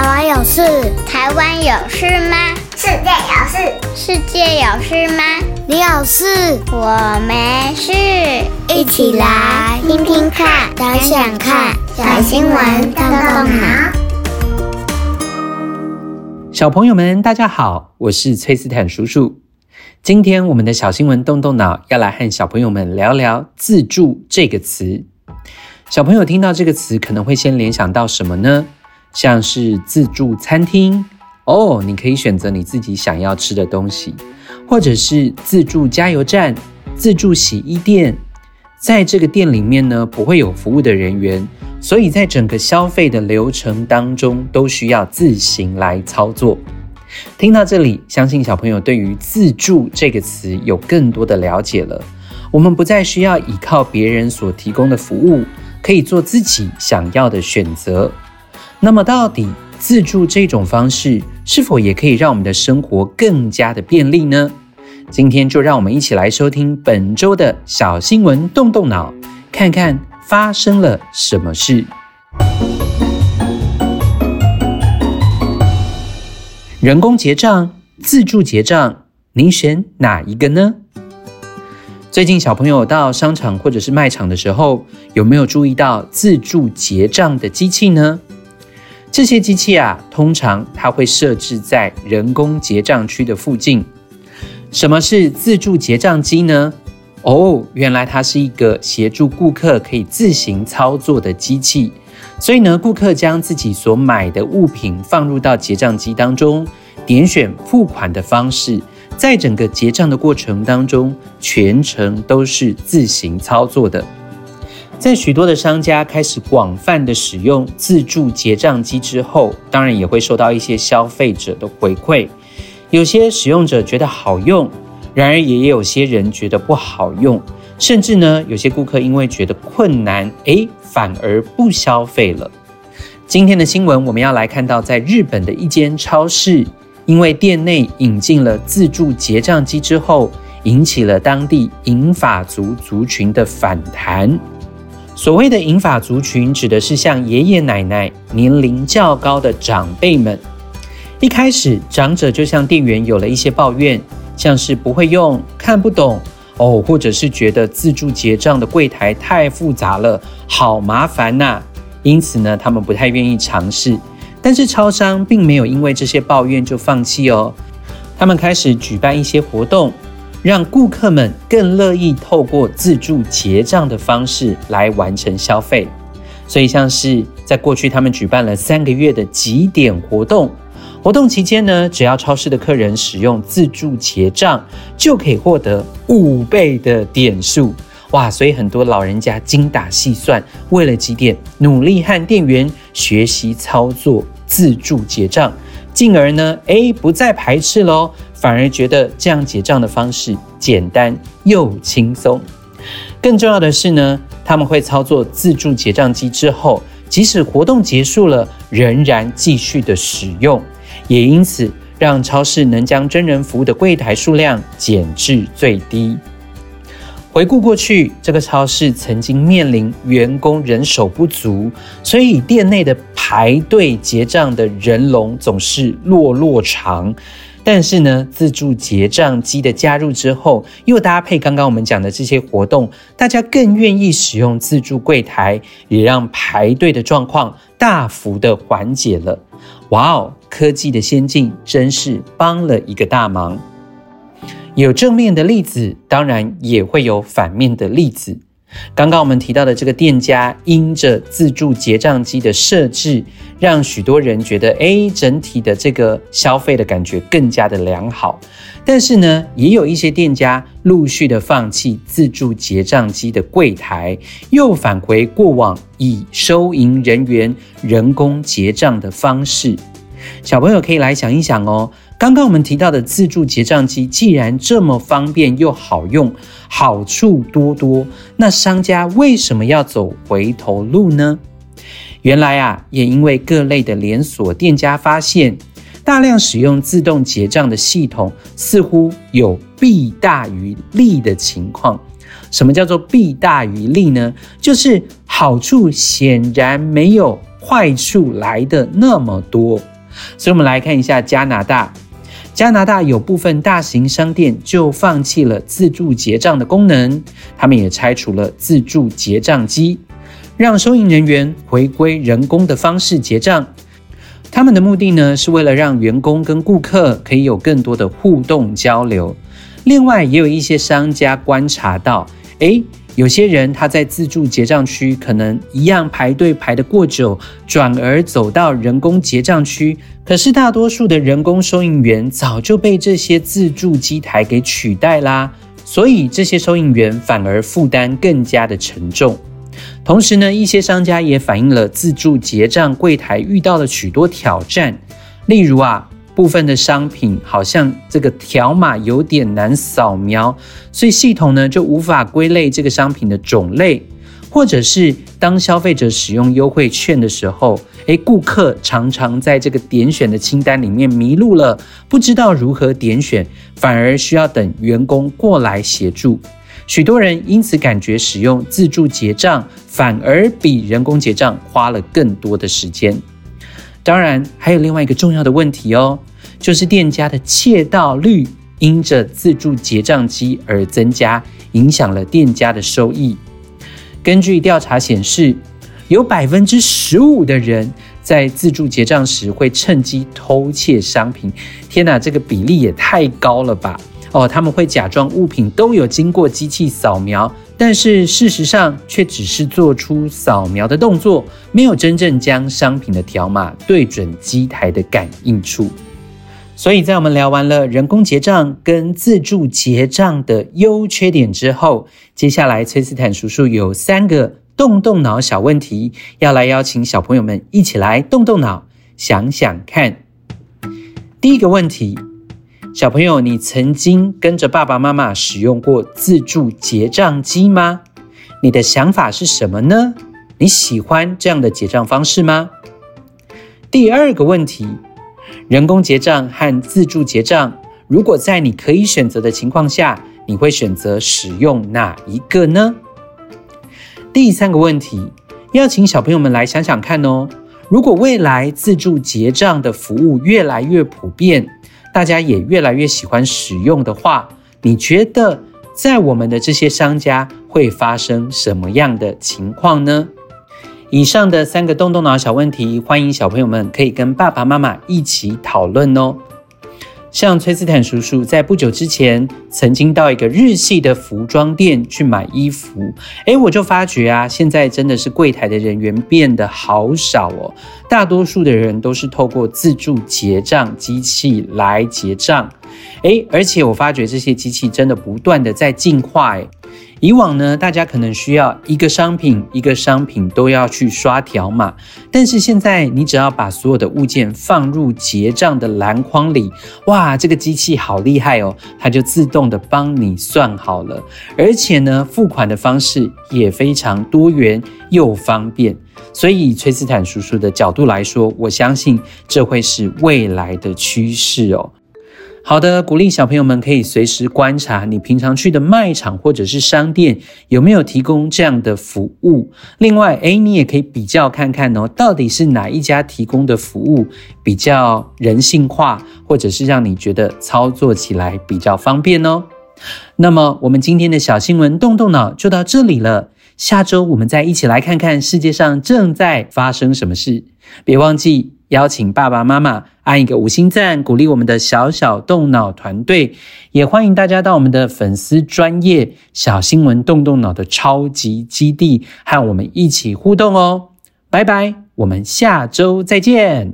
台湾有事？台湾有事吗？世界有事？世界有事吗？你有事？我没事。一起来听听看，想想看，小新闻动动脑。小朋友们，大家好，我是崔斯坦叔叔。今天我们的小新闻动动脑，要来和小朋友们聊聊“自助”这个词。小朋友听到这个词，可能会先联想到什么呢？像是自助餐厅哦，你可以选择你自己想要吃的东西，或者是自助加油站、自助洗衣店。在这个店里面呢，不会有服务的人员，所以在整个消费的流程当中，都需要自行来操作。听到这里，相信小朋友对于“自助”这个词有更多的了解了。我们不再需要依靠别人所提供的服务。可以做自己想要的选择。那么，到底自助这种方式是否也可以让我们的生活更加的便利呢？今天就让我们一起来收听本周的小新闻，动动脑，看看发生了什么事。人工结账、自助结账，您选哪一个呢？最近小朋友到商场或者是卖场的时候，有没有注意到自助结账的机器呢？这些机器啊，通常它会设置在人工结账区的附近。什么是自助结账机呢？哦，原来它是一个协助顾客可以自行操作的机器。所以呢，顾客将自己所买的物品放入到结账机当中，点选付款的方式。在整个结账的过程当中，全程都是自行操作的。在许多的商家开始广泛的使用自助结账机之后，当然也会受到一些消费者的回馈。有些使用者觉得好用，然而也有些人觉得不好用，甚至呢，有些顾客因为觉得困难，诶，反而不消费了。今天的新闻我们要来看到，在日本的一间超市。因为店内引进了自助结账机之后，引起了当地银发族族群的反弹。所谓的银发族群，指的是像爷爷奶奶、年龄较高的长辈们。一开始，长者就向店员有了一些抱怨，像是不会用、看不懂哦，或者是觉得自助结账的柜台太复杂了，好麻烦呐。因此呢，他们不太愿意尝试。但是超商并没有因为这些抱怨就放弃哦，他们开始举办一些活动，让顾客们更乐意透过自助结账的方式来完成消费。所以像是在过去，他们举办了三个月的集点活动，活动期间呢，只要超市的客人使用自助结账，就可以获得五倍的点数。哇！所以很多老人家精打细算，为了集点，努力和店员学习操作自助结账，进而呢，诶，不再排斥喽，反而觉得这样结账的方式简单又轻松。更重要的是呢，他们会操作自助结账机之后，即使活动结束了，仍然继续的使用，也因此让超市能将真人服务的柜台数量减至最低。回顾过去，这个超市曾经面临员工人手不足，所以店内的排队结账的人龙总是落落长。但是呢，自助结账机的加入之后，又搭配刚刚我们讲的这些活动，大家更愿意使用自助柜台，也让排队的状况大幅的缓解了。哇哦，科技的先进真是帮了一个大忙。有正面的例子，当然也会有反面的例子。刚刚我们提到的这个店家，因着自助结账机的设置，让许多人觉得，诶，整体的这个消费的感觉更加的良好。但是呢，也有一些店家陆续的放弃自助结账机的柜台，又返回过往以收银人员人工结账的方式。小朋友可以来想一想哦。刚刚我们提到的自助结账机，既然这么方便又好用，好处多多，那商家为什么要走回头路呢？原来啊，也因为各类的连锁店家发现，大量使用自动结账的系统，似乎有弊大于利的情况。什么叫做弊大于利呢？就是好处显然没有坏处来的那么多。所以，我们来看一下加拿大。加拿大有部分大型商店就放弃了自助结账的功能，他们也拆除了自助结账机，让收银人员回归人工的方式结账。他们的目的呢，是为了让员工跟顾客可以有更多的互动交流。另外，也有一些商家观察到，诶，有些人他在自助结账区可能一样排队排得过久，转而走到人工结账区。可是大多数的人工收银员早就被这些自助机台给取代啦，所以这些收银员反而负担更加的沉重。同时呢，一些商家也反映了自助结账柜台遇到了许多挑战，例如啊，部分的商品好像这个条码有点难扫描，所以系统呢就无法归类这个商品的种类，或者是当消费者使用优惠券的时候，诶，顾客常常在这个点选的清单里面迷路了，不知道如何点选，反而需要等员工过来协助。许多人因此感觉使用自助结账反而比人工结账花了更多的时间。当然，还有另外一个重要的问题哦，就是店家的窃盗率因着自助结账机而增加，影响了店家的收益。根据调查显示，有百分之十五的人在自助结账时会趁机偷窃商品。天哪，这个比例也太高了吧！哦，他们会假装物品都有经过机器扫描，但是事实上却只是做出扫描的动作，没有真正将商品的条码对准机台的感应处。所以在我们聊完了人工结账跟自助结账的优缺点之后，接下来崔斯坦叔叔有三个动动脑小问题，要来邀请小朋友们一起来动动脑，想想看。第一个问题。小朋友，你曾经跟着爸爸妈妈使用过自助结账机吗？你的想法是什么呢？你喜欢这样的结账方式吗？第二个问题，人工结账和自助结账，如果在你可以选择的情况下，你会选择使用哪一个呢？第三个问题，要请小朋友们来想想看哦。如果未来自助结账的服务越来越普遍，大家也越来越喜欢使用的话，你觉得在我们的这些商家会发生什么样的情况呢？以上的三个动动脑小问题，欢迎小朋友们可以跟爸爸妈妈一起讨论哦。像崔斯坦叔叔在不久之前曾经到一个日系的服装店去买衣服，诶，我就发觉啊，现在真的是柜台的人员变得好少哦，大多数的人都是透过自助结账机器来结账，诶，而且我发觉这些机器真的不断的在进化，诶。以往呢，大家可能需要一个商品一个商品都要去刷条码，但是现在你只要把所有的物件放入结账的篮筐里，哇，这个机器好厉害哦，它就自动的帮你算好了，而且呢，付款的方式也非常多元又方便，所以崔斯坦叔叔的角度来说，我相信这会是未来的趋势哦。好的，鼓励小朋友们可以随时观察你平常去的卖场或者是商店有没有提供这样的服务。另外，诶，你也可以比较看看哦，到底是哪一家提供的服务比较人性化，或者是让你觉得操作起来比较方便哦。那么，我们今天的小新闻动动脑就到这里了。下周我们再一起来看看世界上正在发生什么事。别忘记。邀请爸爸妈妈按一个五星赞，鼓励我们的小小动脑团队。也欢迎大家到我们的粉丝专业小新闻动动脑的超级基地，和我们一起互动哦。拜拜，我们下周再见。